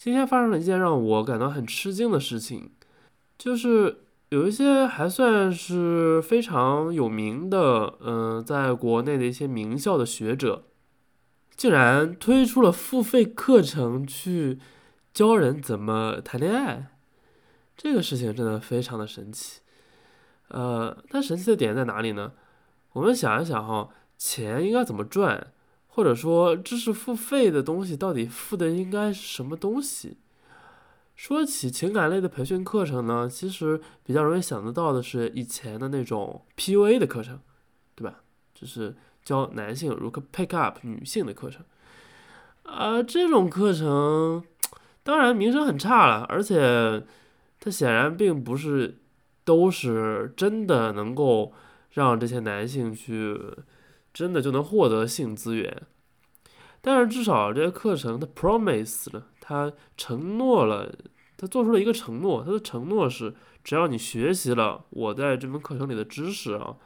今天发生了一件让我感到很吃惊的事情，就是有一些还算是非常有名的，嗯，在国内的一些名校的学者，竟然推出了付费课程去教人怎么谈恋爱。这个事情真的非常的神奇。呃，它神奇的点在哪里呢？我们想一想哈，钱应该怎么赚？或者说，知识付费的东西到底付的应该是什么东西？说起情感类的培训课程呢，其实比较容易想得到的是以前的那种 PUA 的课程，对吧？就是教男性如何 pick up 女性的课程。啊，这种课程当然名声很差了，而且它显然并不是。都是真的能够让这些男性去真的就能获得性资源，但是至少这些课程他 promise 了，他承诺了，他做出了一个承诺，他的承诺是只要你学习了我在这门课程里的知识啊，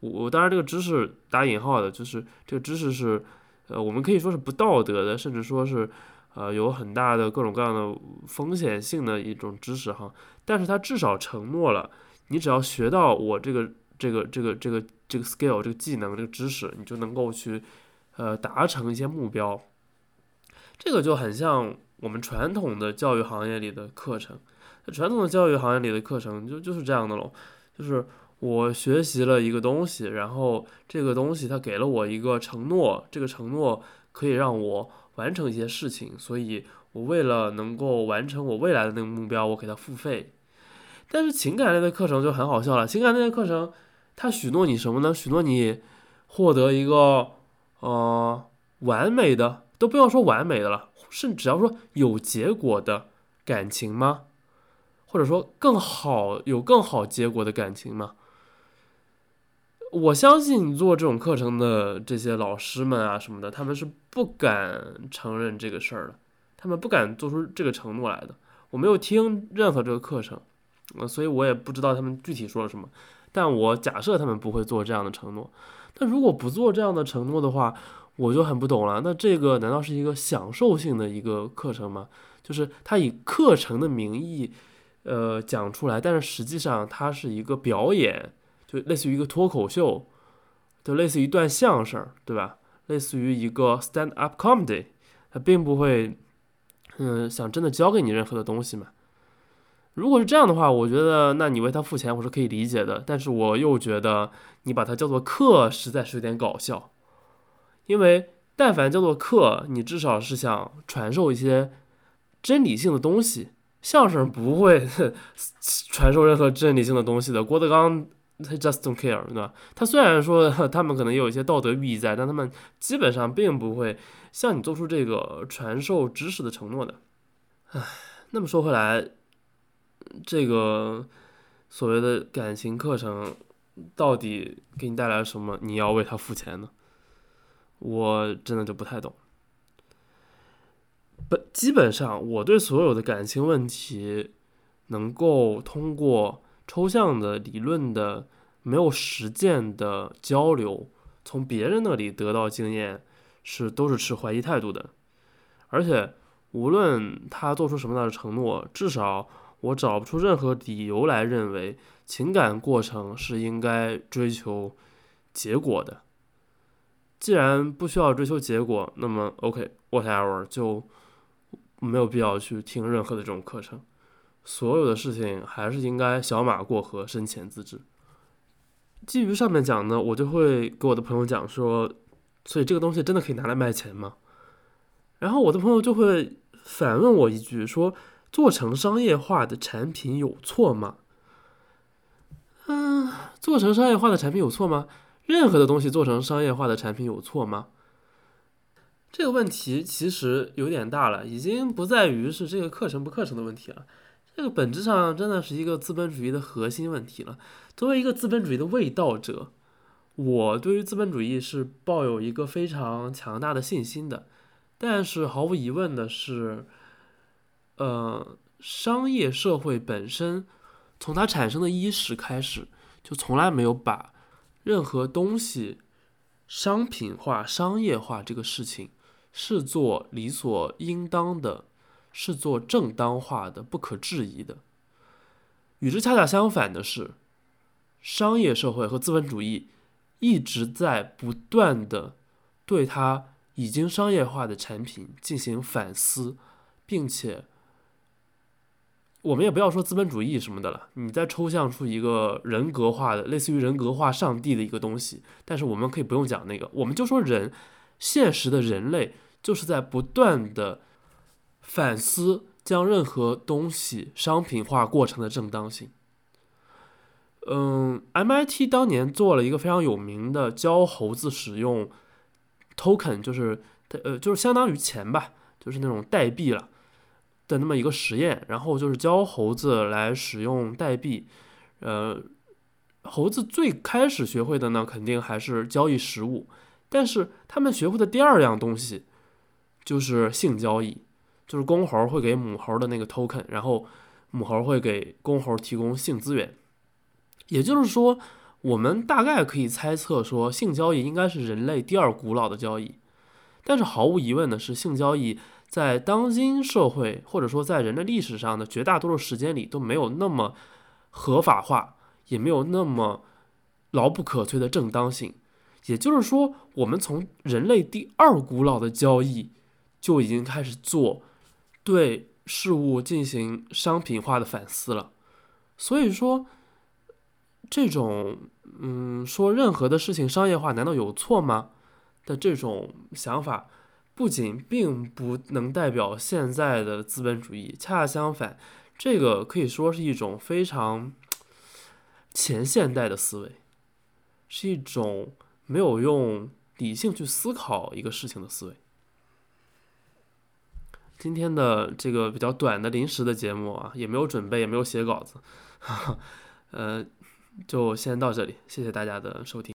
我当然这个知识打引号的，就是这个知识是呃我们可以说是不道德的，甚至说是。呃，有很大的各种各样的风险性的一种知识哈，但是它至少承诺了，你只要学到我这个这个这个这个这个 skill 这个技能这个知识，你就能够去呃达成一些目标。这个就很像我们传统的教育行业里的课程，传统的教育行业里的课程就就是这样的咯，就是我学习了一个东西，然后这个东西它给了我一个承诺，这个承诺可以让我。完成一些事情，所以我为了能够完成我未来的那个目标，我给他付费。但是情感类的课程就很好笑了，情感类的课程，他许诺你什么呢？许诺你获得一个呃完美的，都不要说完美的了，是只要说有结果的感情吗？或者说更好有更好结果的感情吗？我相信做这种课程的这些老师们啊什么的，他们是不敢承认这个事儿的，他们不敢做出这个承诺来的。我没有听任何这个课程，呃，所以我也不知道他们具体说了什么。但我假设他们不会做这样的承诺。但如果不做这样的承诺的话，我就很不懂了。那这个难道是一个享受性的一个课程吗？就是他以课程的名义，呃，讲出来，但是实际上它是一个表演。就类似于一个脱口秀，就类似于一段相声，对吧？类似于一个 stand up comedy，他并不会，嗯，想真的教给你任何的东西嘛。如果是这样的话，我觉得那你为他付钱我是可以理解的。但是我又觉得你把它叫做课，实在是有点搞笑。因为但凡叫做课，你至少是想传授一些真理性的东西。相声不会 传授任何真理性的东西的。郭德纲。他 just don't care，对吧？他虽然说他们可能有一些道德寓意在，但他们基本上并不会向你做出这个传授知识的承诺的。唉，那么说回来，这个所谓的感情课程到底给你带来什么？你要为他付钱呢？我真的就不太懂。本，基本上我对所有的感情问题能够通过。抽象的理论的没有实践的交流，从别人那里得到经验是都是持怀疑态度的，而且无论他做出什么样的承诺，至少我找不出任何理由来认为情感过程是应该追求结果的。既然不需要追求结果，那么 OK，whatever 就没有必要去听任何的这种课程。所有的事情还是应该小马过河，深浅自知。基于上面讲呢，我就会给我的朋友讲说，所以这个东西真的可以拿来卖钱吗？然后我的朋友就会反问我一句说，做成商业化的产品有错吗？嗯，做成商业化的产品有错吗？任何的东西做成商业化的产品有错吗？这个问题其实有点大了，已经不在于是这个课程不课程的问题了。这个本质上真的是一个资本主义的核心问题了。作为一个资本主义的卫道者，我对于资本主义是抱有一个非常强大的信心的。但是毫无疑问的是，呃，商业社会本身从它产生的伊始开始，就从来没有把任何东西商品化、商业化这个事情视作理所应当的。是做正当化的、不可质疑的。与之恰恰相反的是，商业社会和资本主义一直在不断的对它已经商业化的产品进行反思，并且。我们也不要说资本主义什么的了，你再抽象出一个人格化的，类似于人格化上帝的一个东西，但是我们可以不用讲那个，我们就说人，现实的人类就是在不断的反思将任何东西商品化过程的正当性。嗯，MIT 当年做了一个非常有名的教猴子使用 token，就是呃，就是相当于钱吧，就是那种代币了。的那么一个实验，然后就是教猴子来使用代币，呃，猴子最开始学会的呢，肯定还是交易实物，但是他们学会的第二样东西就是性交易，就是公猴会给母猴的那个 token，然后母猴会给公猴提供性资源，也就是说，我们大概可以猜测说，性交易应该是人类第二古老的交易，但是毫无疑问的是，性交易。在当今社会，或者说在人的历史上的绝大多数时间里，都没有那么合法化，也没有那么牢不可摧的正当性。也就是说，我们从人类第二古老的交易就已经开始做对事物进行商品化的反思了。所以说，这种嗯，说任何的事情商业化难道有错吗？的这种想法。不仅并不能代表现在的资本主义，恰恰相反，这个可以说是一种非常前现代的思维，是一种没有用理性去思考一个事情的思维。今天的这个比较短的临时的节目啊，也没有准备，也没有写稿子，呃，就先到这里，谢谢大家的收听。